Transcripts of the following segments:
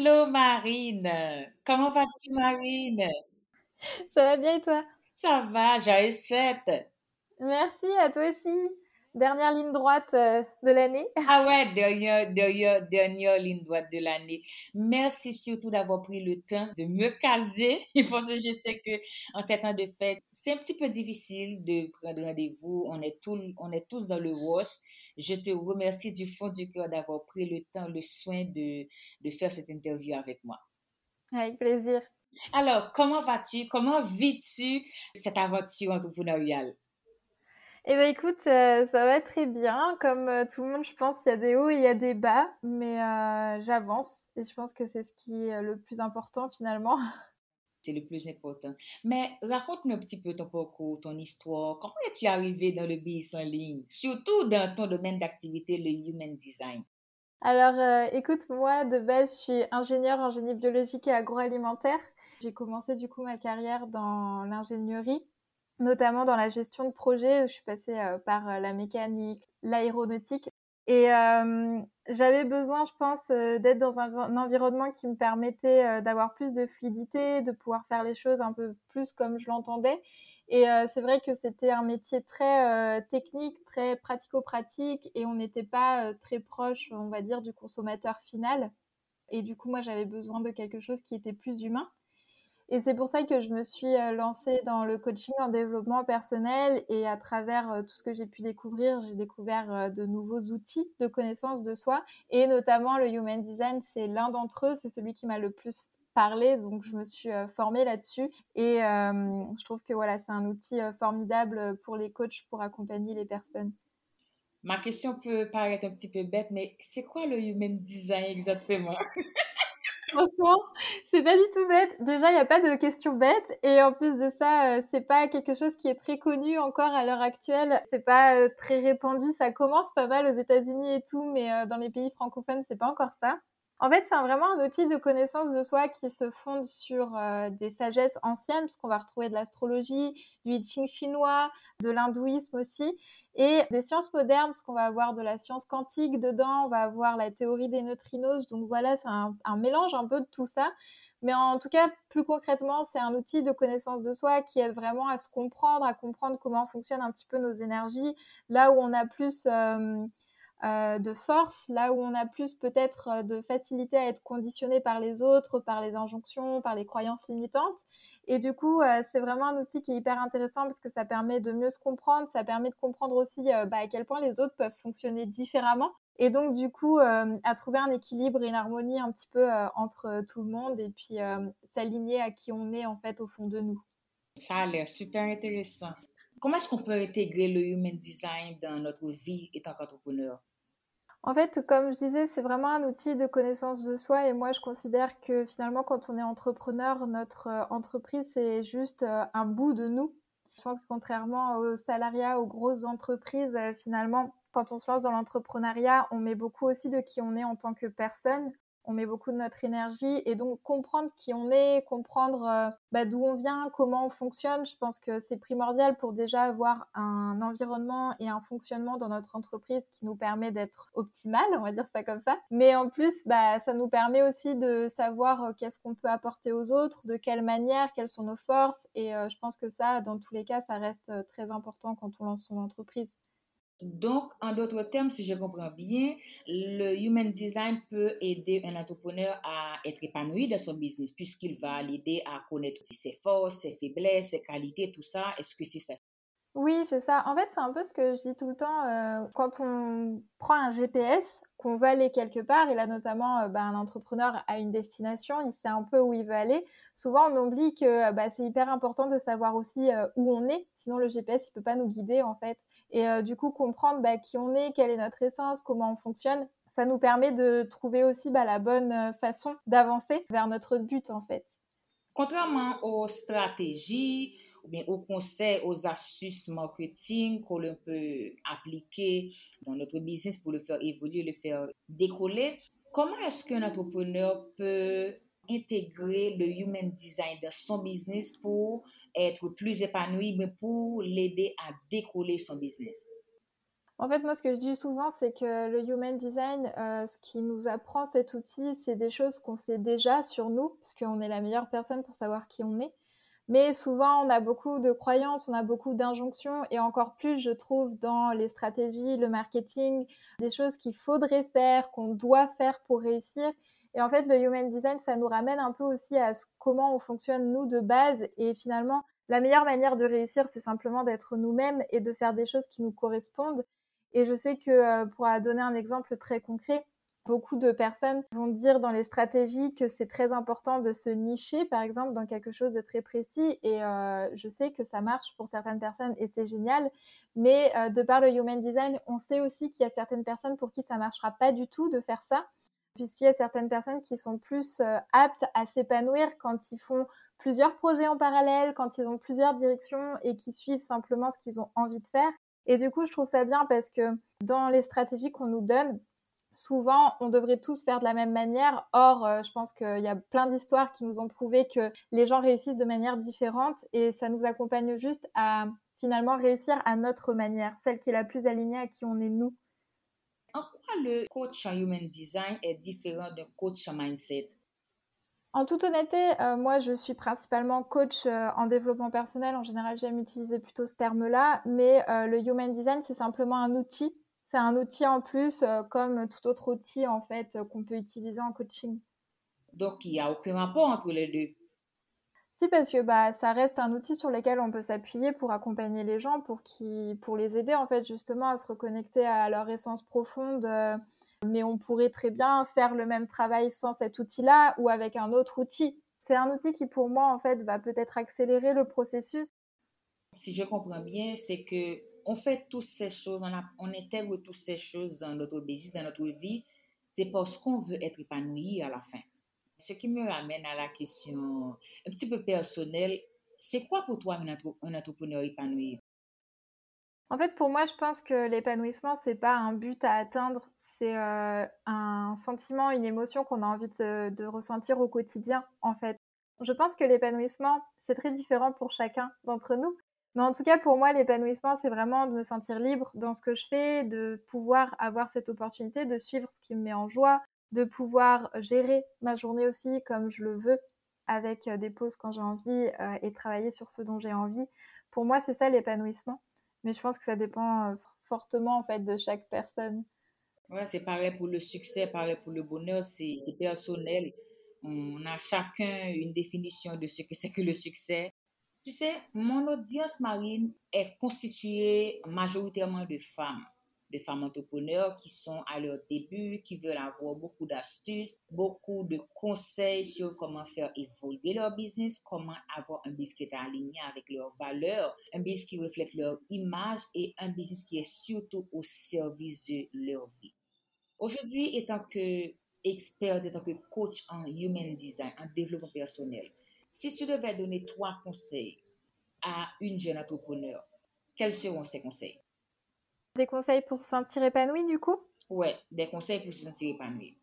Hello Marine, comment vas-tu Marine? Ça va bien et toi? Ça va, joyeuse fête! Merci à toi aussi. Dernière ligne droite euh, de l'année. Ah ouais, dernière, dernière, dernière ligne droite de l'année. Merci surtout d'avoir pris le temps de me caser parce que je sais que en ces temps de fête, c'est un petit peu difficile de prendre rendez-vous. On est on est tous dans le wash. Je te remercie du fond du cœur d'avoir pris le temps, le soin de, de faire cette interview avec moi. Avec plaisir. Alors, comment vas-tu? Comment vis-tu cette aventure entrepreneuriale? Eh bien, écoute, euh, ça va très bien. Comme euh, tout le monde, je pense, il y a des hauts et il y a des bas, mais euh, j'avance et je pense que c'est ce qui est le plus important finalement. C'est le plus important. Mais raconte-nous un petit peu ton parcours, ton histoire. Comment es-tu arrivé dans le business en ligne, surtout dans ton domaine d'activité, le human design? Alors, écoute, moi, de base, je suis ingénieure en génie biologique et agroalimentaire. J'ai commencé du coup ma carrière dans l'ingénierie notamment dans la gestion de projet. Je suis passée euh, par euh, la mécanique, l'aéronautique. Et euh, j'avais besoin, je pense, d'être dans un, environnement qui me permettait d'avoir plus de fluidité, de pouvoir faire les choses un peu plus comme je l'entendais. Et c'est vrai que c'était un métier très technique, très pratico-pratique, et on n'était pas très proche, on va dire, du consommateur final. Et du coup, moi, j'avais besoin de quelque chose qui était plus humain. Et c'est pour ça que je me suis euh, lancée dans le coaching en développement personnel et à travers euh, tout ce que j'ai pu découvrir, j'ai découvert euh, de nouveaux outils de connaissance de soi et notamment le Human Design, c'est l'un d'entre eux, c'est celui qui m'a le plus parlé, donc je me suis formée là-dessus. Et je trouve que voilà, c'est un outil formidable pour les coachs pour accompagner les personnes. Ma question peut paraître un petit peu bête, mais c'est quoi le Human Design exactement? Franchement, c'est pas du tout bête. Déjà, il n'y a pas de questions bêtes. Et en plus de ça, euh, c'est pas quelque chose qui est très connu encore à l'heure actuelle. C'est pas euh, très répandu. Ça commence pas mal aux États-Unis et tout, mais euh, dans les pays francophones, c'est pas encore ça. En fait, c'est vraiment un outil de connaissance de soi qui se fonde sur euh, des sagesses anciennes, puisqu'on va retrouver de l'astrologie, du I Ching chinois, de l'hindouisme aussi, et des sciences modernes, parce qu'on va avoir de la science quantique dedans, on va avoir la théorie des neutrinos. Donc voilà, c'est un, mélange un peu de tout ça. Mais en tout cas, plus concrètement, c'est un outil de connaissance de soi qui aide vraiment à se comprendre, à comprendre comment fonctionnent un petit peu nos énergies, là où on a plus... Euh, euh, de force, là où on a plus peut-être euh, de facilité à être conditionné par les autres, par les injonctions, par les croyances limitantes. Et du coup, euh, c'est vraiment un outil qui est hyper intéressant parce que ça permet de mieux se comprendre, ça permet de comprendre aussi bah, à quel point les autres peuvent fonctionner différemment. Et donc, du coup, à trouver un équilibre et une harmonie un petit peu entre tout le monde et puis s'aligner à qui on est en fait au fond de nous. Ça a l'air super intéressant. Comment est-ce qu'on peut intégrer le human design dans notre vie étant qu'entrepreneur? En fait, comme je disais, c'est vraiment un outil de connaissance de soi et moi je considère que finalement quand on est entrepreneur, notre euh, entreprise c'est juste euh, un bout de nous. Je pense que contrairement aux salariats, aux grosses entreprises, euh, finalement, quand on se lance dans l'entrepreneuriat, on met beaucoup aussi de qui on est en tant que personne on met beaucoup de notre énergie et donc comprendre qui on est, comprendre euh, bah, d'où on vient, comment on fonctionne, je pense que c'est primordial pour déjà avoir un environnement et un fonctionnement dans notre entreprise qui nous permet d'être optimal, on va dire ça comme ça. Mais en plus, bah, ça nous permet aussi de savoir euh, qu'est-ce qu'on peut apporter aux autres, de quelle manière, quelles sont nos forces et euh, je pense que ça, dans tous les cas, ça reste très important quand on lance son entreprise. Donc, en d'autres termes, si je comprends bien, le Human Design peut aider un entrepreneur à être épanoui dans son business puisqu'il va l'aider à connaître ses forces, ses faiblesses, ses qualités, tout ça. Est-ce que c'est ça? Oui, c'est ça. En fait, c'est un peu ce que je dis tout le temps. Euh, quand on prend un GPS, qu'on veut aller quelque part, et là notamment euh, bah, un entrepreneur a une destination, il sait un peu où il veut aller. Souvent, on oublie que bah, c'est hyper important de savoir aussi euh, où on est, sinon le GPS il peut pas nous guider en fait. Et du coup, comprendre bah, qui on est, quelle est notre essence, comment on fonctionne, ça nous permet de trouver aussi la bonne façon d'avancer vers notre but en fait. Contrairement aux stratégies, ou bien aux conseils, aux astuces marketing qu'on peut appliquer dans notre business pour le faire évoluer, le faire décoller. Comment est-ce qu'un entrepreneur peut intégrer le human design dans son business pour être plus épanoui, mais pour l'aider à décoller son business? En fait, moi, ce que je dis souvent, c'est que le Human Design, euh, ce qui nous apprend cet outil, c'est des choses qu'on sait déjà sur nous, parce qu'on est la meilleure personne pour savoir qui on est. Mais souvent, on a beaucoup de croyances, on a beaucoup d'injonctions, et encore plus, je trouve, dans les stratégies, le marketing, des choses qu'il faudrait faire, qu'on doit faire pour réussir. Et en fait, le Human Design, ça nous ramène un peu aussi à comment on fonctionne, nous, de base. Et finalement, la meilleure manière de réussir, c'est simplement d'être nous-mêmes et de faire des choses qui nous correspondent. Et je sais que, euh, pour donner un exemple très concret, Beaucoup de personnes vont dire dans les stratégies que c'est très important de se nicher, par exemple, dans quelque chose de très précis. Et euh, je sais que ça marche pour certaines personnes et c'est génial. Mais euh, de par le Human Design, on sait aussi qu'il y a certaines personnes pour qui ça ne marchera pas du tout de faire ça, puisqu'il y a certaines personnes qui sont plus euh, aptes à s'épanouir quand ils font plusieurs projets en parallèle, quand ils ont plusieurs directions et qui suivent simplement ce qu'ils ont envie de faire. Et du coup, je trouve ça bien parce que dans les stratégies qu'on nous donne, souvent, on devrait tous faire de la même manière. Or, euh, je pense qu'il y a plein d'histoires qui nous ont prouvé que les gens réussissent de manière différente et ça nous accompagne juste à finalement réussir à notre manière, celle qui est la plus alignée à qui on est nous. En quoi le coach en human design est différent d'un coach en mindset? En toute honnêteté, euh, moi je suis principalement coach euh, en développement personnel. En général, j'aime utiliser plutôt ce terme-là, mais le human design, c'est simplement un outil c'est un outil en plus, euh, comme tout autre outil en fait euh, qu'on peut utiliser en coaching. Donc il n'y a aucun rapport entre les deux. Si, parce que bah, ça reste un outil sur lequel on peut s'appuyer pour accompagner les gens, pour, qui, pour les aider en fait justement à se reconnecter à leur essence profonde. Euh, mais on pourrait très bien faire le même travail sans cet outil-là ou avec un autre outil. C'est un outil qui pour moi en fait va peut-être accélérer le processus. Si je comprends bien, c'est que on fait toutes ces choses, on, intègre toutes ces choses dans notre business, dans notre vie, c'est parce qu'on veut être épanoui à la fin. Ce qui me ramène à la question un petit peu personnelle, c'est quoi pour toi un, entrepreneur épanoui? En fait, pour moi, je pense que l'épanouissement, c'est pas un but à atteindre, c'est euh, un sentiment, une émotion qu'on a envie de, ressentir au quotidien, en fait. Je pense que l'épanouissement, c'est très différent pour chacun d'entre nous. Mais en tout cas, pour moi, l'épanouissement, c'est vraiment de me sentir libre dans ce que je fais, de pouvoir avoir cette opportunité de suivre ce qui me met en joie, de pouvoir gérer ma journée aussi comme je le veux, avec euh, des pauses quand j'ai envie euh, et travailler sur ce dont j'ai envie. Pour moi, c'est ça l'épanouissement. Mais je pense que ça dépend euh, fortement en fait de chaque personne. Ouais, c'est pareil pour le succès, pareil pour le bonheur, c'est personnel. On a chacun une définition de ce que c'est que le succès. Tu sais, mon audience marine est constituée majoritairement de femmes, de femmes entrepreneurs qui sont à leur début, qui veulent avoir beaucoup d'astuces, beaucoup de conseils sur comment faire évoluer leur business, comment avoir un business qui est aligné avec leurs valeurs, un business qui reflète leur image et un business qui est surtout au service de leur vie. Aujourd'hui, étant que expert, étant que coach en human design, en développement personnel, si tu devais donner trois conseils à une jeune entrepreneur, quels seront ces conseils? Des conseils pour se sentir épanoui, du coup? Ouais, des conseils pour se sentir épanoui.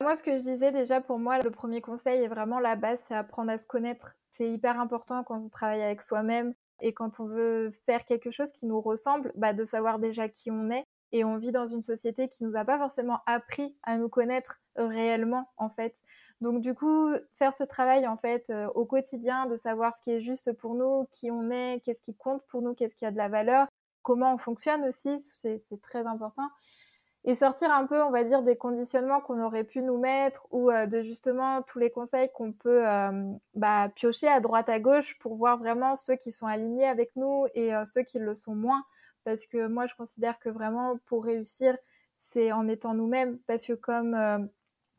Moi, ce que je disais déjà, pour moi, le premier conseil est vraiment la base, c'est apprendre à se connaître. C'est hyper important quand on travaille avec soi-même et quand on veut faire quelque chose qui nous ressemble, bah, de savoir déjà qui on est. Et on vit dans une société qui nous a pas forcément appris à nous connaître réellement, en fait. Donc du coup, faire ce travail euh, au quotidien, de savoir ce qui est juste pour nous, qui on est, qu'est-ce qui compte pour nous, qu'est-ce qui a de la valeur, comment on fonctionne aussi, c'est très important. et sortir un peu, on va dire, des conditionnements qu'on aurait pu nous mettre ou euh, de justement tous les conseils qu'on peut euh, bah, piocher à droite à gauche pour voir vraiment ceux qui sont alignés avec nous et ceux qui le sont moins. Parce que moi, je considère que vraiment pour réussir, c'est en étant nous-mêmes. Parce que comme,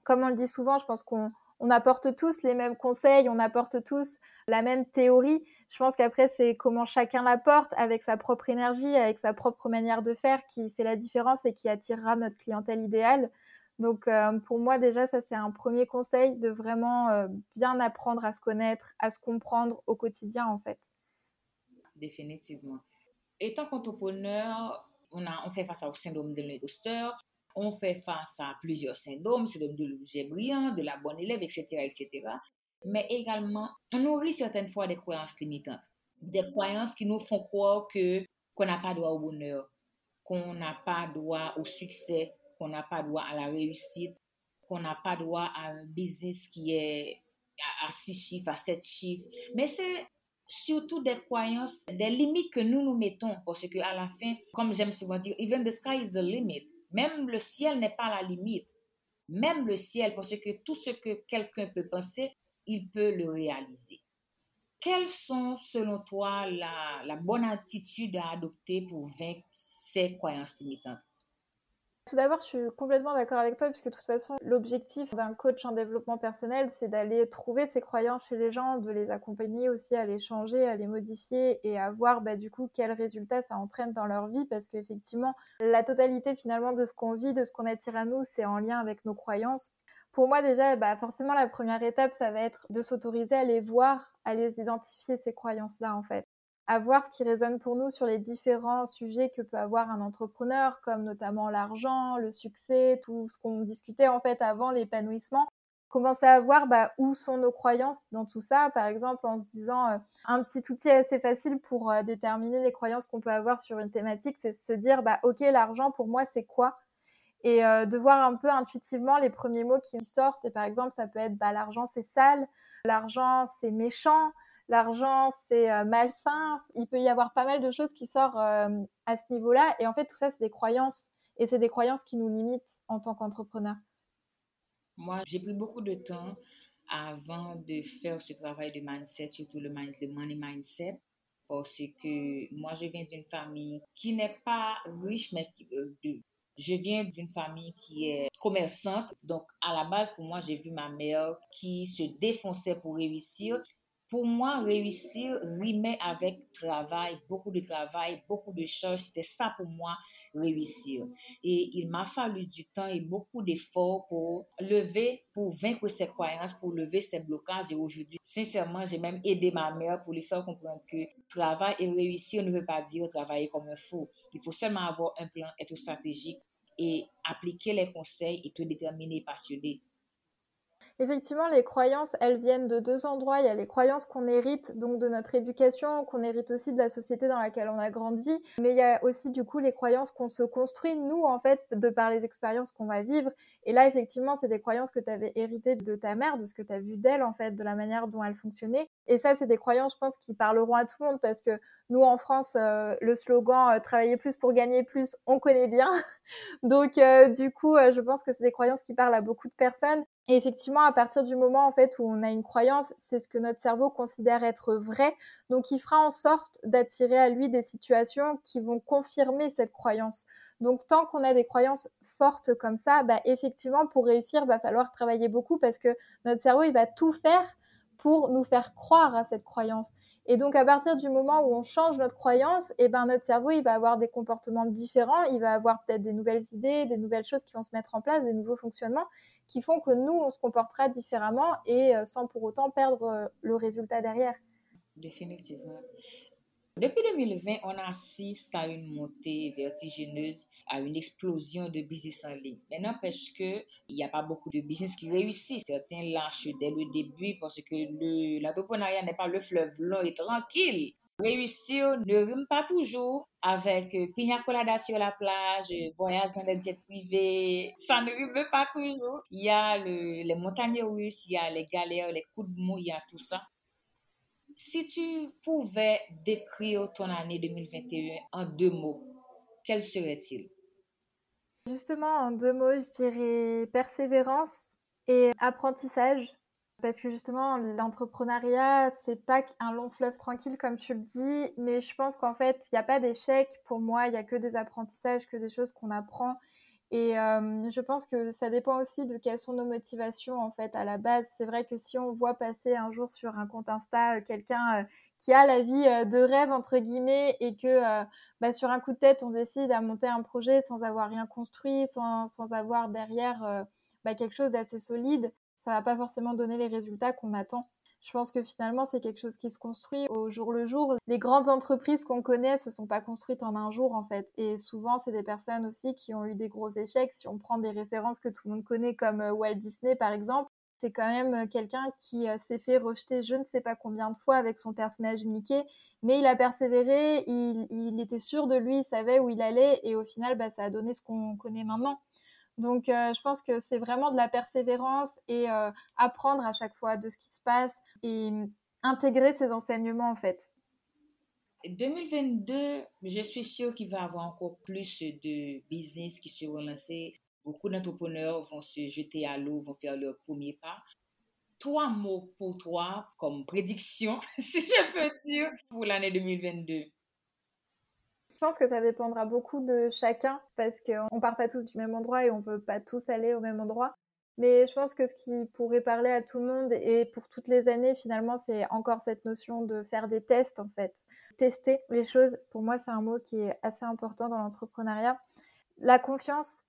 comme on le dit souvent, je pense qu'on on apporte tous les mêmes conseils, on apporte tous la même théorie. Je pense qu'après, c'est comment chacun l'apporte avec sa propre énergie, avec sa propre manière de faire qui fait la différence et qui attirera notre clientèle idéale. Donc, euh, pour moi, déjà, ça, c'est un premier conseil de vraiment euh, bien apprendre à se connaître, à se comprendre au quotidien, en fait. Définitivement. Étant qu'entrepreneur, on, on fait face au syndrome de l'imposteur, on fait face à plusieurs syndromes, syndrome de l'objet brillant, de la bonne élève, etc., etc. Mais également, on nourrit certaines fois des croyances limitantes, des croyances qui nous font croire que qu'on n'a pas droit au bonheur, qu'on n'a pas droit au succès, qu'on n'a pas droit à la réussite, qu'on n'a pas droit à un business qui est à, six chiffres, à sept chiffres. Mais c'est surtout des croyances, des limites que nous nous mettons, parce qu'à la fin, comme j'aime souvent dire, even the sky is the limit. Même le ciel n'est pas la limite. Même le ciel, parce que tout ce que quelqu'un peut penser, il peut le réaliser. Quelles sont, selon toi, la bonne attitude à adopter pour vaincre ces croyances limitantes? Tout d'abord, je suis complètement d'accord avec toi, puisque de toute façon, l'objectif d'un coach en développement personnel, c'est d'aller trouver ses croyances chez les gens, de les accompagner aussi à les changer, à les modifier et à voir bah, du coup quels résultats ça entraîne dans leur vie, parce qu'effectivement, la totalité finalement de ce qu'on vit, de ce qu'on attire à nous, c'est en lien avec nos croyances. Pour moi déjà, bah, forcément, la première étape, ça va être de s'autoriser à les voir, à les identifier, ces croyances-là, en fait à voir ce qui résonne pour nous sur les différents sujets que peut avoir un entrepreneur, comme notamment l'argent, le succès, tout ce qu'on discutait en fait avant l'épanouissement. Commencer à voir bah, où sont nos croyances dans tout ça, par exemple en se disant euh, un petit outil assez facile pour euh, déterminer les croyances qu'on peut avoir sur une thématique, c'est se dire bah ok l'argent pour moi c'est quoi? Et euh, de voir un peu intuitivement les premiers mots qui sortent. Et par exemple ça peut être bah l'argent c'est sale, l'argent c'est méchant, l'argent c'est euh, malsain. Il peut y avoir pas mal de choses qui sortent euh, à ce niveau-là. Et en fait, tout ça, c'est des croyances. Et c'est des croyances qui nous limitent en tant qu'entrepreneur. Moi, j'ai pris beaucoup de temps avant de faire ce travail de mindset, surtout le, money mindset, parce que moi, je viens d'une famille qui n'est pas riche, mais euh, je viens d'une famille qui est commerçante. Donc, à la base, pour moi, j'ai vu ma mère qui se défonçait pour réussir. Pour moi, réussir rimait avec travail, beaucoup de travail, beaucoup de choses. C'était ça pour moi, réussir. Et il m'a fallu du temps et beaucoup d'efforts pour lever, pour vaincre ces croyances, pour lever ces blocages. Et aujourd'hui, sincèrement, j'ai même aidé ma mère pour lui faire comprendre que travail et réussir ne veut pas dire travailler comme un fou. Il faut seulement avoir un plan, être stratégique et appliquer les conseils et te déterminer, passionné. Effectivement, les croyances, elles viennent de deux endroits. Il y a les croyances qu'on hérite, donc de notre éducation, qu'on hérite aussi de la société dans laquelle on a grandi. Mais il y a aussi, du coup, les croyances qu'on se construit, nous, en fait, de par les expériences qu'on va vivre. Et là, effectivement, c'est des croyances que tu avais héritées de ta mère, de ce que tu as vu d'elle, en fait, de la manière dont elle fonctionnait. Et ça, c'est des croyances, je pense, qui parleront à tout le monde parce que nous, en France, euh, le slogan euh, travailler plus pour gagner plus, on connaît bien. Donc, euh, du coup, je pense que c'est des croyances qui parlent à beaucoup de personnes. Et effectivement, à partir du moment en fait où on a une croyance, c'est ce que notre cerveau considère être vrai. Donc, il fera en sorte d'attirer à lui des situations qui vont confirmer cette croyance. Donc, tant qu'on a des croyances fortes comme ça, bah, effectivement, pour réussir, va falloir travailler beaucoup parce que notre cerveau, il va tout faire pour nous faire croire à cette croyance. Et donc, à partir du moment où on change notre croyance, et eh ben, notre cerveau, il va avoir des comportements différents, il va avoir peut-être des nouvelles idées, des nouvelles choses qui vont se mettre en place, des nouveaux fonctionnements qui font que nous, on se comportera différemment et euh, sans pour autant perdre euh, le résultat derrière. Définitivement. Depuis 2020, on assiste à une montée vertigineuse, à une explosion de business en ligne. Mais n'empêche qu'il n'y a pas beaucoup de business qui réussissent. Certains lâchent dès le début parce que l'entrepreneuriat n'est pas le fleuve long et tranquille. Réussir ne rime pas toujours avec euh, pina colada sur la plage, voyage dans des jets privés. Ça ne rime pas toujours. Il y a les montagnes russes, il y a les galères, les coups de mou, il y a tout ça. Si tu pouvais décrire ton année 2021 en deux mots, quels seraient-ils? Justement, en deux mots, je dirais persévérance et apprentissage. Parce que justement, l'entrepreneuriat, c'est pas un long fleuve tranquille comme tu le dis, mais je pense qu'en fait, il n'y a pas d'échec. Pour moi, il n'y a que des apprentissages, que des choses qu'on apprend. Et euh, je pense que ça dépend aussi de quelles sont nos motivations en fait à la base. C'est vrai que si on voit passer un jour sur un compte Insta quelqu'un qui a la vie de rêve entre guillemets et que bah, sur un coup de tête on décide à monter un projet sans avoir rien construit, sans, sans avoir derrière bah, quelque chose d'assez solide, ça va pas forcément donner les résultats qu'on attend. Je pense que finalement, c'est quelque chose qui se construit au jour le jour. Les grandes entreprises qu'on connaît se sont pas construites en un jour, en fait. Et souvent, c'est des personnes aussi qui ont eu des gros échecs. Si on prend des références que tout le monde connaît, comme euh, Walt Disney, par exemple, c'est quand même euh, quelqu'un qui euh, s'est fait rejeter je ne sais pas combien de fois avec son personnage Mickey, mais il a persévéré, il, était sûr de lui, il savait où il allait, et au final, bah, ça a donné ce qu'on connaît maintenant. Donc, je pense que c'est vraiment de la persévérance et apprendre à chaque fois de ce qui se passe et intégrer ces enseignements en fait. 2022, je suis sûre qu'il va y avoir encore plus de business qui seront lancés. Beaucoup d'entrepreneurs vont se jeter à l'eau, vont faire leur premier pas. Trois mots pour toi comme prédiction, si je peux dire, pour l'année 2022. Je pense que ça dépendra beaucoup de chacun parce qu'on part pas tous du même endroit et on peut pas tous aller au même endroit. Mais je pense que ce qui pourrait parler à tout le monde et pour toutes les années, finalement, c'est encore cette notion de faire des tests, en fait. Tester les choses, pour moi, c'est un mot qui est assez important dans l'entrepreneuriat. La confiance,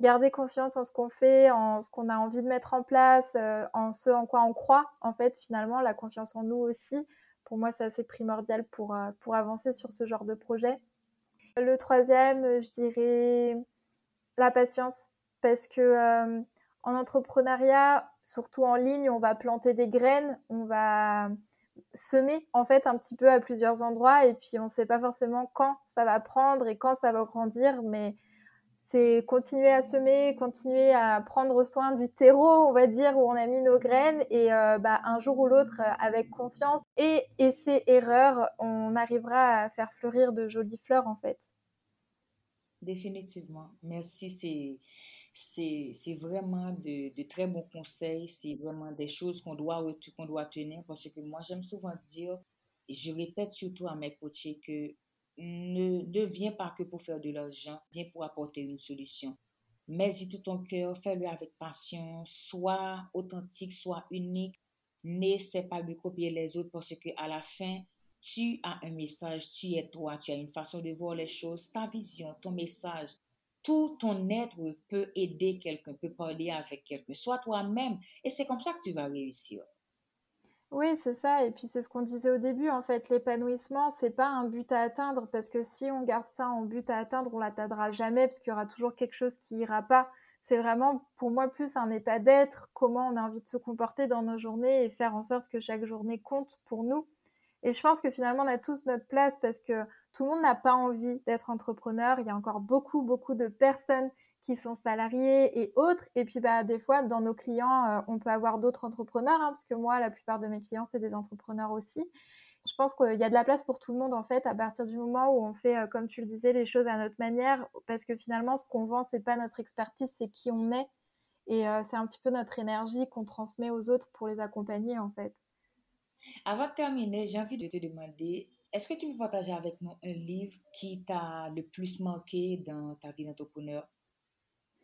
garder confiance en ce qu'on fait, en ce qu'on a envie de mettre en place, euh, en ce en quoi on croit. En fait, finalement, la confiance en nous aussi, pour moi, c'est assez primordial pour, euh, pour avancer sur ce genre de projet. Le troisième, je dirais la patience, parce que euh, en entrepreneuriat, surtout en ligne, on va planter des graines, on va semer en fait un petit peu à plusieurs endroits et puis on ne sait pas forcément quand ça va prendre et quand ça va grandir, mais c'est continuer à semer, continuer à prendre soin du terreau, on va dire, où on a mis nos graines, et euh, bah, un jour ou l'autre, avec confiance et essais erreurs, on arrivera à faire fleurir de jolies fleurs, en fait. Définitivement. Merci. C'est, c'est, vraiment de, de, très bons conseils. C'est vraiment des choses qu'on doit, doit tenir parce que moi, j'aime souvent dire, et je répète surtout à mes coachés que ne, ne viens pas que pour faire de l'argent, viens pour apporter une solution. Mets-y tout ton cœur, fais-le avec passion, sois authentique, sois unique. N'essaie pas de copier les autres parce que à la fin, tu as un message, tu es toi, tu as une façon de voir les choses, ta vision, ton message. Tout ton être peut aider quelqu'un, peut parler avec quelqu'un, soit toi-même. Et c'est comme ça que tu vas réussir. Oui, c'est ça. Et puis c'est ce qu'on disait au début, en fait, l'épanouissement, c'est pas un but à atteindre parce que si on garde ça en but à atteindre, on l'atteindra jamais parce qu'il y aura toujours quelque chose qui ira pas. C'est vraiment pour moi plus un état d'être, comment on a envie de se comporter dans nos journées et faire en sorte que chaque journée compte pour nous. Et je pense que finalement, on a tous notre place parce que tout le monde n'a pas envie d'être entrepreneur. Il y a encore beaucoup, beaucoup de personnes qui sont salariés et autres. Et puis, bah, des fois, dans nos clients, euh, on peut avoir d'autres entrepreneurs, hein, parce que moi, la plupart de mes clients, c'est des entrepreneurs aussi. Je pense qu'il y a de la place pour tout le monde, en fait, à partir du moment où on fait, euh, comme tu le disais, les choses à notre manière, parce que finalement, ce qu'on vend, c'est pas notre expertise, c'est qui on est. Et euh, c'est un petit peu notre énergie qu'on transmet aux autres pour les accompagner, en fait. Avant de terminer, j'ai envie de te demander, est-ce que tu peux partager avec nous un livre qui t'a le plus manqué dans ta vie d'entrepreneur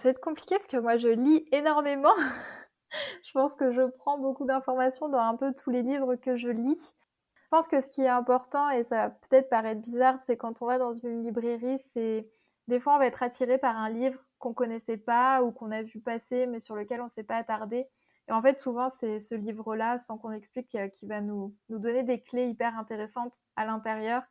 C'est compliqué parce que moi, je lis énormément. je pense que je prends beaucoup d'informations dans un peu tous les livres que je lis. Je pense que ce qui est important, et ça va peut-être paraître bizarre, c'est quand on va dans une librairie, c'est des fois on va être attiré par un livre qu'on connaissait pas ou qu'on a vu passer mais sur lequel on s'est pas attardé. En fait, souvent, c'est ce livre-là, sans qu'on explique, euh, qui va nous, nous donner des clés hyper intéressantes à l'intérieur.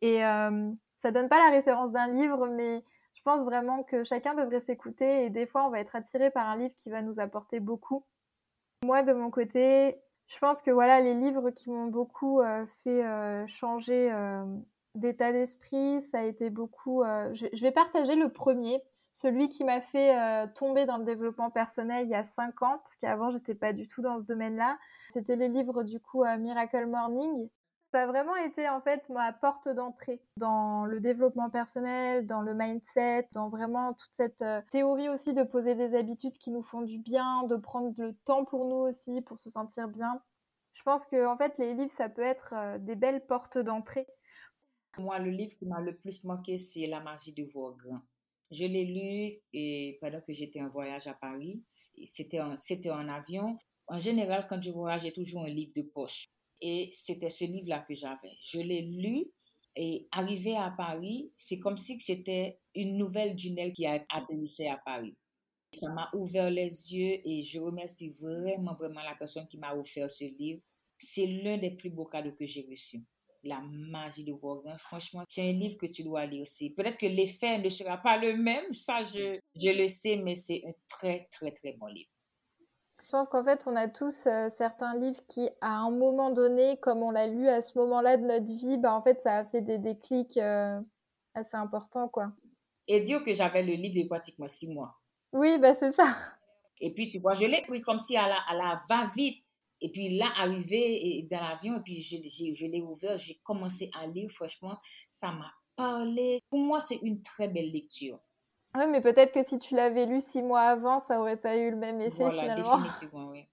Et euh, ça donne pas la référence d'un livre, mais je pense vraiment que chacun devrait s'écouter. Et des fois, on va être attiré par un livre qui va nous apporter beaucoup. Moi, de mon côté, je pense que voilà, les livres qui m'ont beaucoup euh, fait euh, changer d'état d'esprit, ça a été beaucoup. Je, vais partager le premier celui qui m'a fait euh, tomber dans le développement personnel il y a cinq ans, parce qu'avant j'étais pas du tout dans ce domaine-là. C'était le livre du coup euh, Miracle Morning. Ça a vraiment été en fait ma porte d'entrée dans le développement personnel, dans le mindset, dans vraiment toute cette euh, théorie aussi de poser des habitudes qui nous font du bien, de prendre le temps pour nous aussi, pour se sentir bien. Je pense que en fait les livres ça peut être des belles portes d'entrée. Moi, le livre qui m'a le plus marqué, c'est La magie de voir grand. Je l'ai lu et pendant que j'étais en voyage à Paris. C'était en, en avion. En général, quand je voyage, j'ai toujours un livre de poche. Et c'était ce livre-là que j'avais. Je l'ai lu et arrivé à Paris, c'est comme si c'était une nouvelle Junelle qui a atterrissé à Paris. Ça m'a ouvert les yeux et je remercie vraiment, vraiment la personne qui m'a offert ce livre. C'est l'un des plus beaux cadeaux que j'ai reçus. La magie de Vogan. Franchement, c'est un livre que tu dois lire aussi. Peut-être que l'effet ne sera pas le même, ça je, je le sais, mais c'est un très, très, très bon livre. Je pense qu'en fait, on a tous euh, certains livres qui, à un moment donné, comme on l'a lu à ce moment-là de notre vie, bah, en fait, ça a fait des déclics euh, assez importants, quoi. Et dire que j'avais le livre de pratiquement six mois. Oui, bah, c'est ça. Et puis, tu vois, je l'ai pris comme si à la, à la va-vite. Et puis là, arrivé dans l'avion, et puis je, je, je l'ai ouvert, j'ai commencé à lire, franchement, ça m'a parlé. Pour moi, c'est une très belle lecture. Oui, mais peut-être que si tu l'avais lu six mois avant, ça aurait pas eu le même effet Voilà, finalement. définitivement, oui.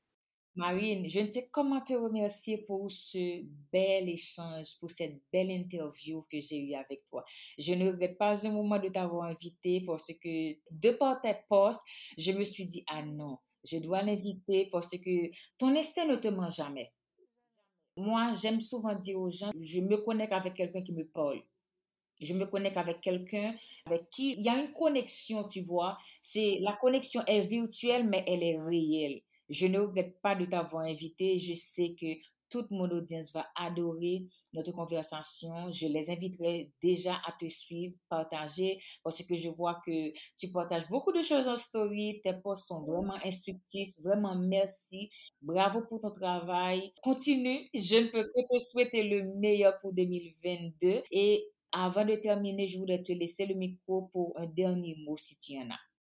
Marine, je ne sais comment te remercier pour ce bel échange, pour cette belle interview que j'ai eue avec toi. Je ne regrette pas un moment de t'avoir invité parce que de par tes postes, je me suis dit, ah non, je dois l'inviter parce que ton instinct ne te ment jamais. Moi, j'aime souvent dire aux gens, je me connecte avec quelqu'un qui me parle. Je me connecte avec quelqu'un avec qui il y a une connexion, tu vois. C'est la connexion est virtuelle, mais elle est réelle. Je ne regrette pas de t'avoir invité. Je sais que toute mon audience va adorer notre conversation. Je les inviterai déjà à te suivre, partager, parce que je vois que tu partages beaucoup de choses en story. Tes posts sont vraiment instructifs. Vraiment, merci. Bravo pour ton travail. Continue. Je ne peux que te souhaiter le meilleur pour 2022. Et avant de terminer, je voudrais te laisser le micro pour un dernier mot si tu en as.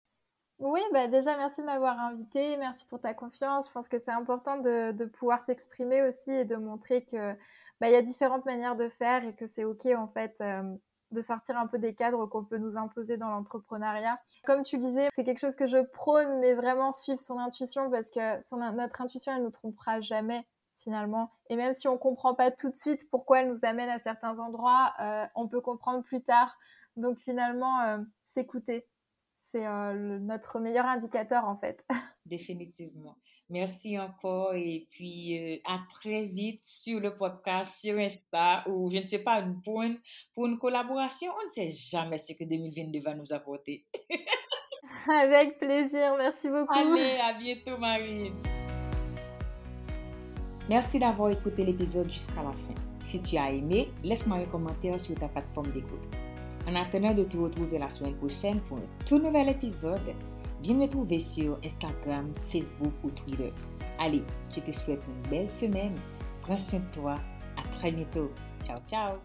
Oui, bah déjà, merci de m'avoir invité. Merci pour ta confiance. Je pense que c'est important de, de pouvoir s'exprimer aussi et de montrer que bah, y a différentes manières de faire et que c'est OK, en fait, euh, de sortir un peu des cadres qu'on peut nous imposer dans l'entrepreneuriat. Comme tu disais, c'est quelque chose que je prône, mais vraiment suivre son intuition parce que notre intuition, elle nous trompera jamais finalement. Et même si on comprend pas tout de suite pourquoi elle nous amène à certains endroits, euh, on peut comprendre plus tard. Donc finalement, euh, s'écouter, c'est euh, notre meilleur indicateur en fait. Définitivement. Merci encore et puis à très vite sur le podcast, sur Insta ou je ne sais pas, pour une, pour une collaboration. On ne sait jamais ce que 2022 va nous apporter. Avec plaisir, merci beaucoup. Allez, à bientôt Marine. Merci d'avoir écouté l'épisode jusqu'à la fin. Si tu as aimé, laisse-moi un commentaire sur ta plateforme d'écoute. En attendant de te retrouver la semaine prochaine pour un tout nouvel épisode, viens me trouver sur Instagram, Facebook ou Twitter. Allez, je te souhaite une belle semaine. Prends soin de toi. À très bientôt. Ciao, ciao.